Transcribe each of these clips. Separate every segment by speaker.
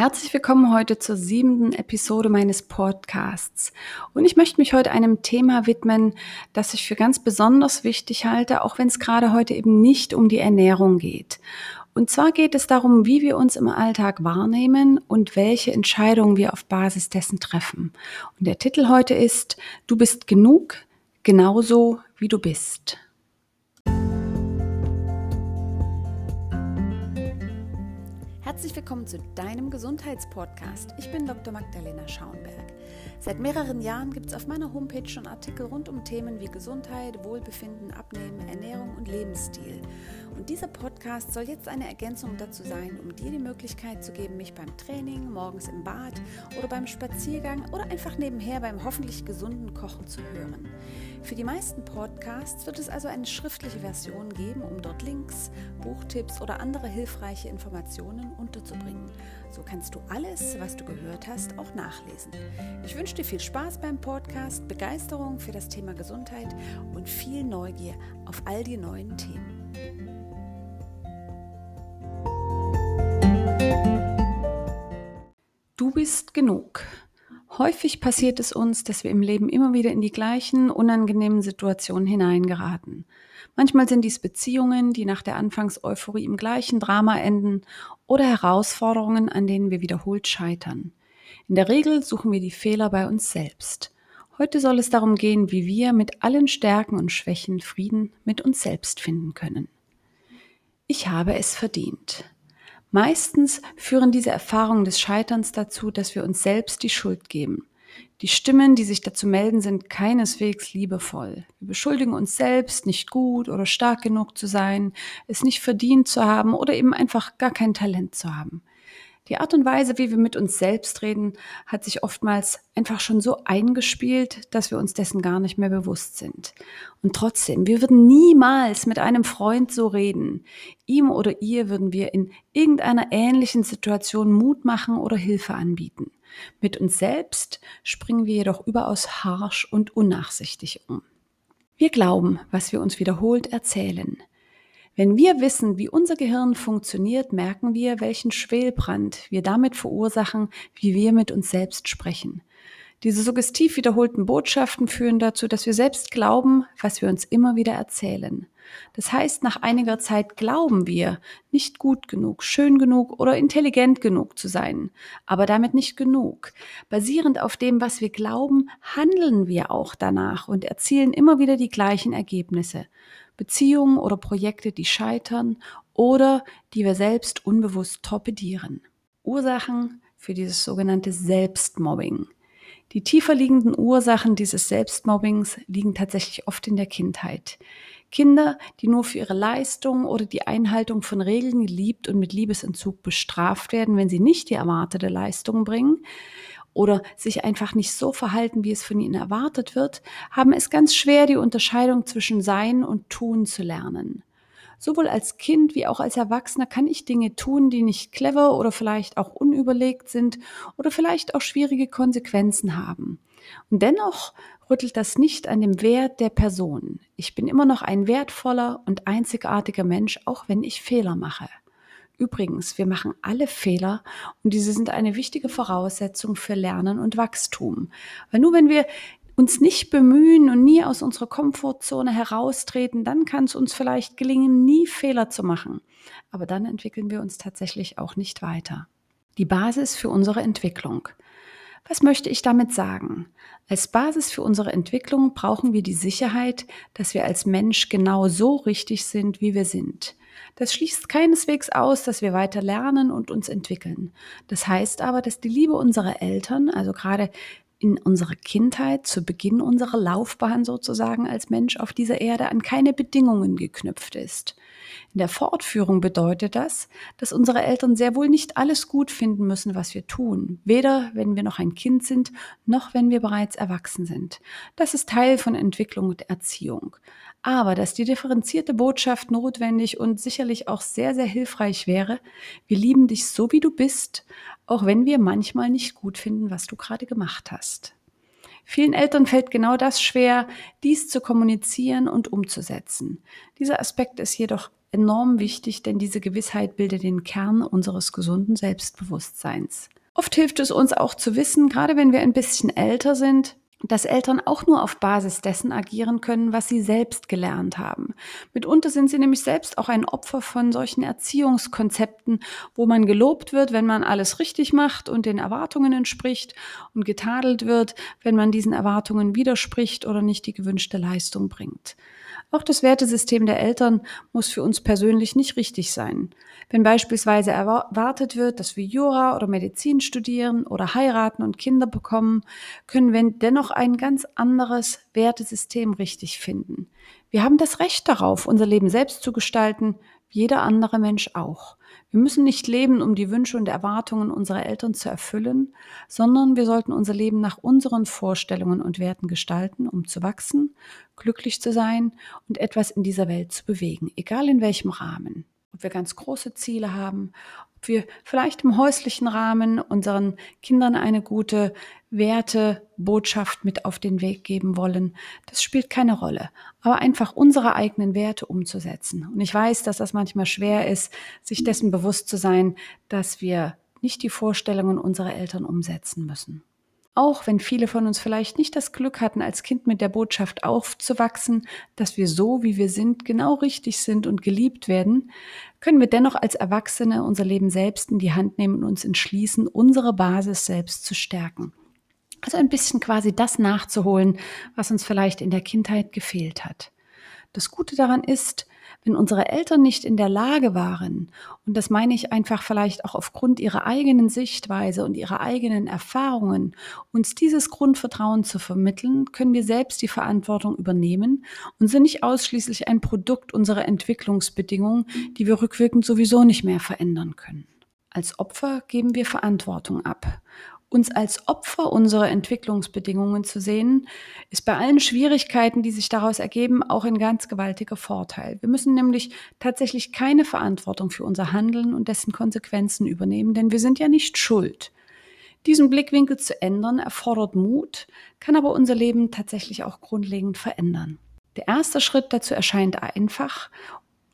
Speaker 1: Herzlich willkommen heute zur siebten Episode meines Podcasts. Und ich möchte mich heute einem Thema widmen, das ich für ganz besonders wichtig halte, auch wenn es gerade heute eben nicht um die Ernährung geht. Und zwar geht es darum, wie wir uns im Alltag wahrnehmen und welche Entscheidungen wir auf Basis dessen treffen. Und der Titel heute ist, du bist genug, genauso wie du bist. Herzlich willkommen zu deinem Gesundheitspodcast. Ich bin Dr. Magdalena Schauenberg. Seit mehreren Jahren gibt es auf meiner Homepage schon Artikel rund um Themen wie Gesundheit, Wohlbefinden, Abnehmen, Ernährung und Lebensstil. Und dieser Podcast soll jetzt eine Ergänzung dazu sein, um dir die Möglichkeit zu geben, mich beim Training, morgens im Bad oder beim Spaziergang oder einfach nebenher beim hoffentlich gesunden Kochen zu hören. Für die meisten Podcasts wird es also eine schriftliche Version geben, um dort Links, Buchtipps oder andere hilfreiche Informationen unterzubringen. So kannst du alles, was du gehört hast, auch nachlesen. Ich wünsche dir viel Spaß beim Podcast, Begeisterung für das Thema Gesundheit und viel Neugier auf all die neuen Themen. Du bist genug. Häufig passiert es uns, dass wir im Leben immer wieder in die gleichen unangenehmen Situationen hineingeraten. Manchmal sind dies Beziehungen, die nach der Anfangseuphorie im gleichen Drama enden oder Herausforderungen, an denen wir wiederholt scheitern. In der Regel suchen wir die Fehler bei uns selbst. Heute soll es darum gehen, wie wir mit allen Stärken und Schwächen Frieden mit uns selbst finden können. Ich habe es verdient. Meistens führen diese Erfahrungen des Scheiterns dazu, dass wir uns selbst die Schuld geben. Die Stimmen, die sich dazu melden, sind keineswegs liebevoll. Wir beschuldigen uns selbst, nicht gut oder stark genug zu sein, es nicht verdient zu haben oder eben einfach gar kein Talent zu haben. Die Art und Weise, wie wir mit uns selbst reden, hat sich oftmals einfach schon so eingespielt, dass wir uns dessen gar nicht mehr bewusst sind. Und trotzdem, wir würden niemals mit einem Freund so reden. Ihm oder ihr würden wir in irgendeiner ähnlichen Situation Mut machen oder Hilfe anbieten. Mit uns selbst springen wir jedoch überaus harsch und unnachsichtig um. Wir glauben, was wir uns wiederholt erzählen. Wenn wir wissen, wie unser Gehirn funktioniert, merken wir, welchen Schwelbrand wir damit verursachen, wie wir mit uns selbst sprechen. Diese suggestiv wiederholten Botschaften führen dazu, dass wir selbst glauben, was wir uns immer wieder erzählen. Das heißt, nach einiger Zeit glauben wir, nicht gut genug, schön genug oder intelligent genug zu sein, aber damit nicht genug. Basierend auf dem, was wir glauben, handeln wir auch danach und erzielen immer wieder die gleichen Ergebnisse. Beziehungen oder Projekte, die scheitern oder die wir selbst unbewusst torpedieren. Ursachen für dieses sogenannte Selbstmobbing. Die tiefer liegenden Ursachen dieses Selbstmobbings liegen tatsächlich oft in der Kindheit. Kinder, die nur für ihre Leistung oder die Einhaltung von Regeln geliebt und mit Liebesentzug bestraft werden, wenn sie nicht die erwartete Leistung bringen, oder sich einfach nicht so verhalten, wie es von ihnen erwartet wird, haben es ganz schwer, die Unterscheidung zwischen Sein und Tun zu lernen. Sowohl als Kind wie auch als Erwachsener kann ich Dinge tun, die nicht clever oder vielleicht auch unüberlegt sind oder vielleicht auch schwierige Konsequenzen haben. Und dennoch rüttelt das nicht an dem Wert der Person. Ich bin immer noch ein wertvoller und einzigartiger Mensch, auch wenn ich Fehler mache. Übrigens, wir machen alle Fehler und diese sind eine wichtige Voraussetzung für Lernen und Wachstum. Weil nur wenn wir uns nicht bemühen und nie aus unserer Komfortzone heraustreten, dann kann es uns vielleicht gelingen, nie Fehler zu machen. Aber dann entwickeln wir uns tatsächlich auch nicht weiter. Die Basis für unsere Entwicklung. Was möchte ich damit sagen? Als Basis für unsere Entwicklung brauchen wir die Sicherheit, dass wir als Mensch genau so richtig sind, wie wir sind. Das schließt keineswegs aus, dass wir weiter lernen und uns entwickeln. Das heißt aber, dass die Liebe unserer Eltern, also gerade in unserer Kindheit, zu Beginn unserer Laufbahn sozusagen als Mensch auf dieser Erde an keine Bedingungen geknüpft ist. In der Fortführung bedeutet das, dass unsere Eltern sehr wohl nicht alles gut finden müssen, was wir tun, weder wenn wir noch ein Kind sind, noch wenn wir bereits erwachsen sind. Das ist Teil von Entwicklung und Erziehung. Aber dass die differenzierte Botschaft notwendig und sicherlich auch sehr, sehr hilfreich wäre, wir lieben dich so, wie du bist, auch wenn wir manchmal nicht gut finden, was du gerade gemacht hast. Vielen Eltern fällt genau das schwer, dies zu kommunizieren und umzusetzen. Dieser Aspekt ist jedoch enorm wichtig, denn diese Gewissheit bildet den Kern unseres gesunden Selbstbewusstseins. Oft hilft es uns auch zu wissen, gerade wenn wir ein bisschen älter sind, dass Eltern auch nur auf Basis dessen agieren können, was sie selbst gelernt haben. Mitunter sind sie nämlich selbst auch ein Opfer von solchen Erziehungskonzepten, wo man gelobt wird, wenn man alles richtig macht und den Erwartungen entspricht und getadelt wird, wenn man diesen Erwartungen widerspricht oder nicht die gewünschte Leistung bringt. Auch das Wertesystem der Eltern muss für uns persönlich nicht richtig sein. Wenn beispielsweise erwartet wird, dass wir Jura oder Medizin studieren oder heiraten und Kinder bekommen, können wir dennoch ein ganz anderes Wertesystem richtig finden. Wir haben das Recht darauf, unser Leben selbst zu gestalten, jeder andere Mensch auch. Wir müssen nicht leben, um die Wünsche und Erwartungen unserer Eltern zu erfüllen, sondern wir sollten unser Leben nach unseren Vorstellungen und Werten gestalten, um zu wachsen, glücklich zu sein und etwas in dieser Welt zu bewegen, egal in welchem Rahmen. Ob wir ganz große Ziele haben, ob wir vielleicht im häuslichen Rahmen unseren Kindern eine gute Wertebotschaft mit auf den Weg geben wollen, das spielt keine Rolle. Aber einfach unsere eigenen Werte umzusetzen. Und ich weiß, dass das manchmal schwer ist, sich dessen bewusst zu sein, dass wir nicht die Vorstellungen unserer Eltern umsetzen müssen. Auch wenn viele von uns vielleicht nicht das Glück hatten, als Kind mit der Botschaft aufzuwachsen, dass wir so, wie wir sind, genau richtig sind und geliebt werden, können wir dennoch als Erwachsene unser Leben selbst in die Hand nehmen und uns entschließen, unsere Basis selbst zu stärken. Also ein bisschen quasi das nachzuholen, was uns vielleicht in der Kindheit gefehlt hat. Das Gute daran ist, wenn unsere Eltern nicht in der Lage waren, und das meine ich einfach vielleicht auch aufgrund ihrer eigenen Sichtweise und ihrer eigenen Erfahrungen, uns dieses Grundvertrauen zu vermitteln, können wir selbst die Verantwortung übernehmen und sind nicht ausschließlich ein Produkt unserer Entwicklungsbedingungen, die wir rückwirkend sowieso nicht mehr verändern können. Als Opfer geben wir Verantwortung ab uns als Opfer unserer Entwicklungsbedingungen zu sehen, ist bei allen Schwierigkeiten, die sich daraus ergeben, auch ein ganz gewaltiger Vorteil. Wir müssen nämlich tatsächlich keine Verantwortung für unser Handeln und dessen Konsequenzen übernehmen, denn wir sind ja nicht schuld. Diesen Blickwinkel zu ändern erfordert Mut, kann aber unser Leben tatsächlich auch grundlegend verändern. Der erste Schritt dazu erscheint einfach,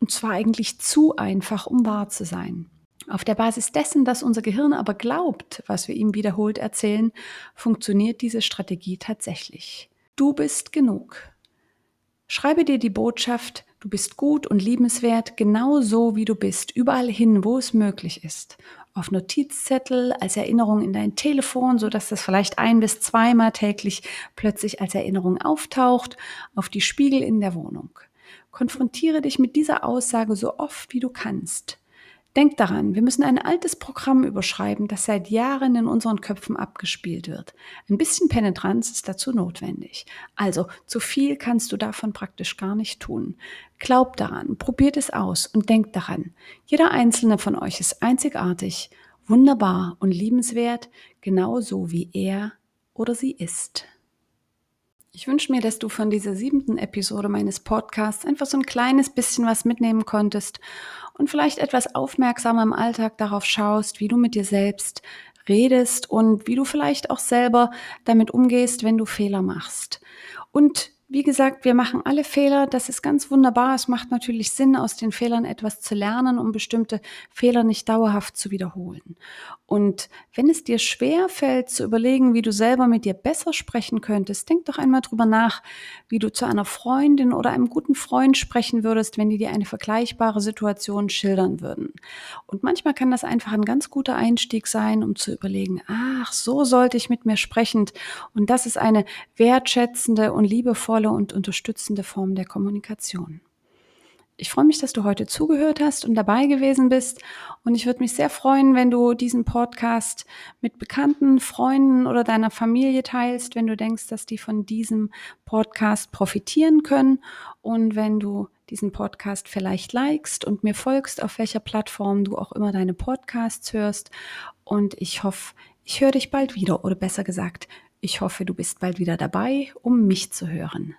Speaker 1: und zwar eigentlich zu einfach, um wahr zu sein. Auf der Basis dessen, dass unser Gehirn aber glaubt, was wir ihm wiederholt erzählen, funktioniert diese Strategie tatsächlich. Du bist genug. Schreibe dir die Botschaft, du bist gut und liebenswert, genau so wie du bist, überall hin, wo es möglich ist. Auf Notizzettel, als Erinnerung in dein Telefon, sodass das vielleicht ein bis zweimal täglich plötzlich als Erinnerung auftaucht, auf die Spiegel in der Wohnung. Konfrontiere dich mit dieser Aussage so oft wie du kannst. Denk daran, wir müssen ein altes Programm überschreiben, das seit Jahren in unseren Köpfen abgespielt wird. Ein bisschen Penetranz ist dazu notwendig. Also, zu viel kannst du davon praktisch gar nicht tun. Glaub daran, probiert es aus und denkt daran, jeder einzelne von euch ist einzigartig, wunderbar und liebenswert, genauso wie er oder sie ist. Ich wünsche mir, dass du von dieser siebten Episode meines Podcasts einfach so ein kleines bisschen was mitnehmen konntest und vielleicht etwas aufmerksamer im Alltag darauf schaust, wie du mit dir selbst redest und wie du vielleicht auch selber damit umgehst, wenn du Fehler machst. Und wie gesagt, wir machen alle Fehler. Das ist ganz wunderbar. Es macht natürlich Sinn, aus den Fehlern etwas zu lernen, um bestimmte Fehler nicht dauerhaft zu wiederholen. Und wenn es dir schwer fällt, zu überlegen, wie du selber mit dir besser sprechen könntest, denk doch einmal drüber nach, wie du zu einer Freundin oder einem guten Freund sprechen würdest, wenn die dir eine vergleichbare Situation schildern würden. Und manchmal kann das einfach ein ganz guter Einstieg sein, um zu überlegen, ach, so sollte ich mit mir sprechen. Und das ist eine wertschätzende und liebevolle liebevolle und unterstützende Form der Kommunikation. Ich freue mich, dass du heute zugehört hast und dabei gewesen bist. Und ich würde mich sehr freuen, wenn du diesen Podcast mit Bekannten, Freunden oder deiner Familie teilst, wenn du denkst, dass die von diesem Podcast profitieren können. Und wenn du diesen Podcast vielleicht likest und mir folgst, auf welcher Plattform du auch immer deine Podcasts hörst. Und ich hoffe, ich höre dich bald wieder oder besser gesagt, ich hoffe, du bist bald wieder dabei, um mich zu hören.